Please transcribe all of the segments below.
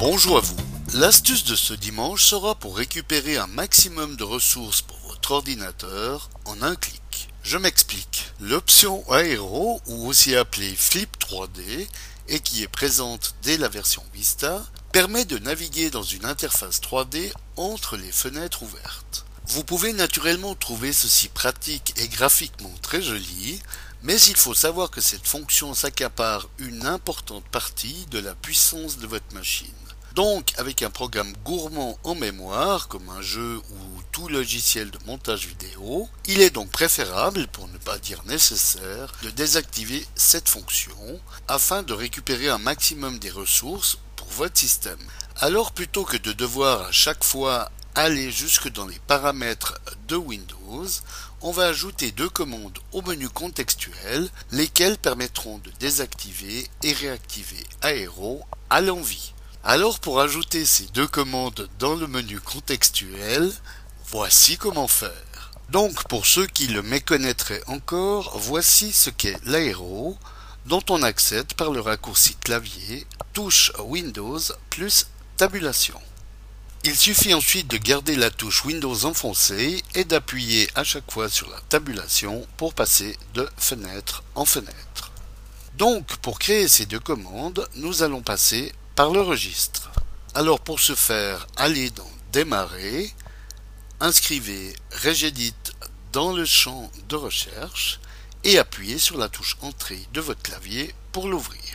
Bonjour à vous. L'astuce de ce dimanche sera pour récupérer un maximum de ressources pour votre ordinateur en un clic. Je m'explique. L'option Aero, ou aussi appelée Flip 3D, et qui est présente dès la version Vista, permet de naviguer dans une interface 3D entre les fenêtres ouvertes. Vous pouvez naturellement trouver ceci pratique et graphiquement très joli, mais il faut savoir que cette fonction s'accapare une importante partie de la puissance de votre machine. Donc, avec un programme gourmand en mémoire, comme un jeu ou tout logiciel de montage vidéo, il est donc préférable, pour ne pas dire nécessaire, de désactiver cette fonction afin de récupérer un maximum des ressources pour votre système. Alors, plutôt que de devoir à chaque fois aller jusque dans les paramètres de Windows, on va ajouter deux commandes au menu contextuel, lesquelles permettront de désactiver et réactiver Aero à l'envie. Alors pour ajouter ces deux commandes dans le menu contextuel, voici comment faire. Donc pour ceux qui le méconnaîtraient encore, voici ce qu'est l'aéro, dont on accède par le raccourci clavier touche Windows plus tabulation. Il suffit ensuite de garder la touche Windows enfoncée et d'appuyer à chaque fois sur la tabulation pour passer de fenêtre en fenêtre. Donc pour créer ces deux commandes, nous allons passer par le registre. Alors pour ce faire, allez dans Démarrer, inscrivez Regedit dans le champ de recherche et appuyez sur la touche Entrée de votre clavier pour l'ouvrir.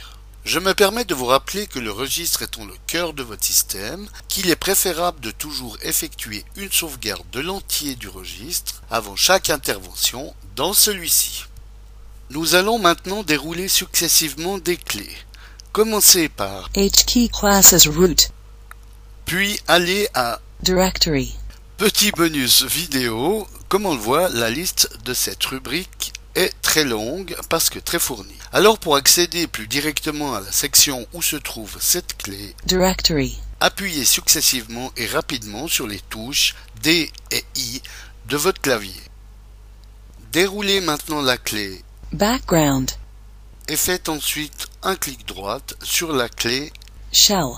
Je me permets de vous rappeler que le registre étant le cœur de votre système, qu'il est préférable de toujours effectuer une sauvegarde de l'entier du registre avant chaque intervention dans celui-ci. Nous allons maintenant dérouler successivement des clés. Commencez par HKey classes root puis aller à directory Petit bonus vidéo, comme on le voit, la liste de cette rubrique est très longue parce que très fournie. Alors pour accéder plus directement à la section où se trouve cette clé, directory appuyez successivement et rapidement sur les touches D et I de votre clavier. Déroulez maintenant la clé background et faites ensuite un clic droit sur la clé shell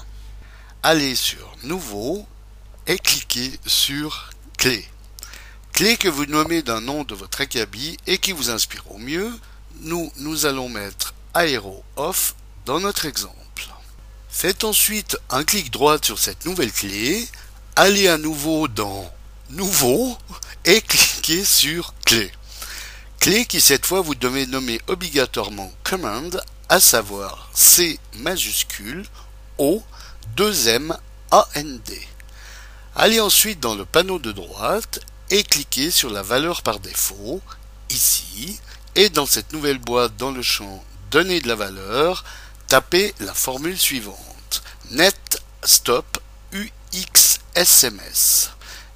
Allez sur Nouveau et cliquez sur Clé. Clé que vous nommez d'un nom de votre acabit et qui vous inspire au mieux. Nous, nous allons mettre Aero Off dans notre exemple. Faites ensuite un clic droit sur cette nouvelle clé, allez à nouveau dans Nouveau et cliquez sur Clé. Clé qui cette fois vous devez nommer obligatoirement Command, à savoir C majuscule O 2M AND. Allez ensuite dans le panneau de droite et cliquez sur la valeur par défaut, ici, et dans cette nouvelle boîte dans le champ Données de la valeur, tapez la formule suivante net stop UXSMS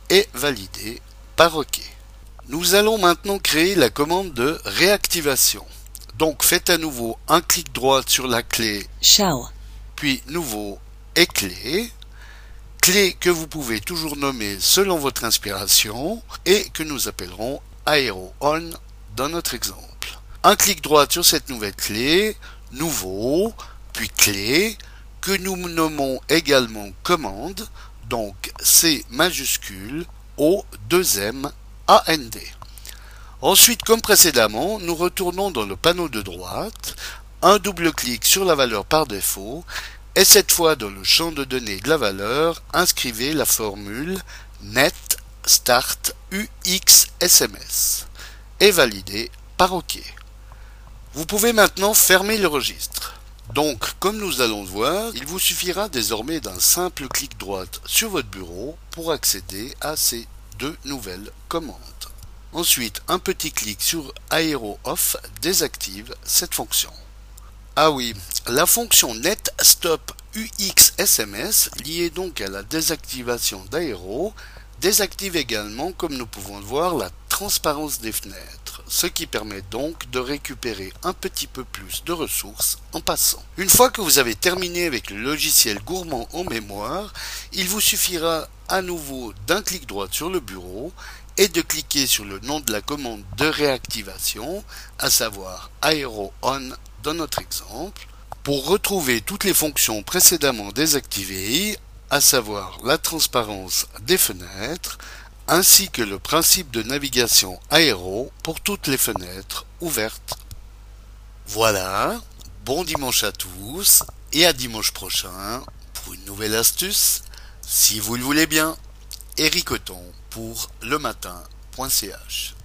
et validez par OK. Nous allons maintenant créer la commande de réactivation. Donc faites à nouveau un clic droit sur la clé shell puis nouveau et clé, clé que vous pouvez toujours nommer selon votre inspiration et que nous appellerons Aero On dans notre exemple. Un clic droit sur cette nouvelle clé, nouveau, puis clé, que nous nommons également commande, donc C majuscule O 2M AND. Ensuite, comme précédemment, nous retournons dans le panneau de droite, un double clic sur la valeur par défaut et cette fois dans le champ de données de la valeur, inscrivez la formule net start UXSMS et validez par OK. Vous pouvez maintenant fermer le registre. Donc, comme nous allons le voir, il vous suffira désormais d'un simple clic droit sur votre bureau pour accéder à ces deux nouvelles commandes. Ensuite, un petit clic sur Aero Off désactive cette fonction. Ah oui, la fonction net stop UXSMS liée donc à la désactivation d'Aero désactive également, comme nous pouvons le voir, la transparence des fenêtres, ce qui permet donc de récupérer un petit peu plus de ressources en passant. Une fois que vous avez terminé avec le logiciel gourmand en mémoire, il vous suffira à nouveau d'un clic droit sur le bureau et de cliquer sur le nom de la commande de réactivation, à savoir Aero On dans notre exemple, pour retrouver toutes les fonctions précédemment désactivées, à savoir la transparence des fenêtres, ainsi que le principe de navigation aéro pour toutes les fenêtres ouvertes. Voilà, bon dimanche à tous et à dimanche prochain pour une nouvelle astuce, si vous le voulez bien. Eric pour le matin.ch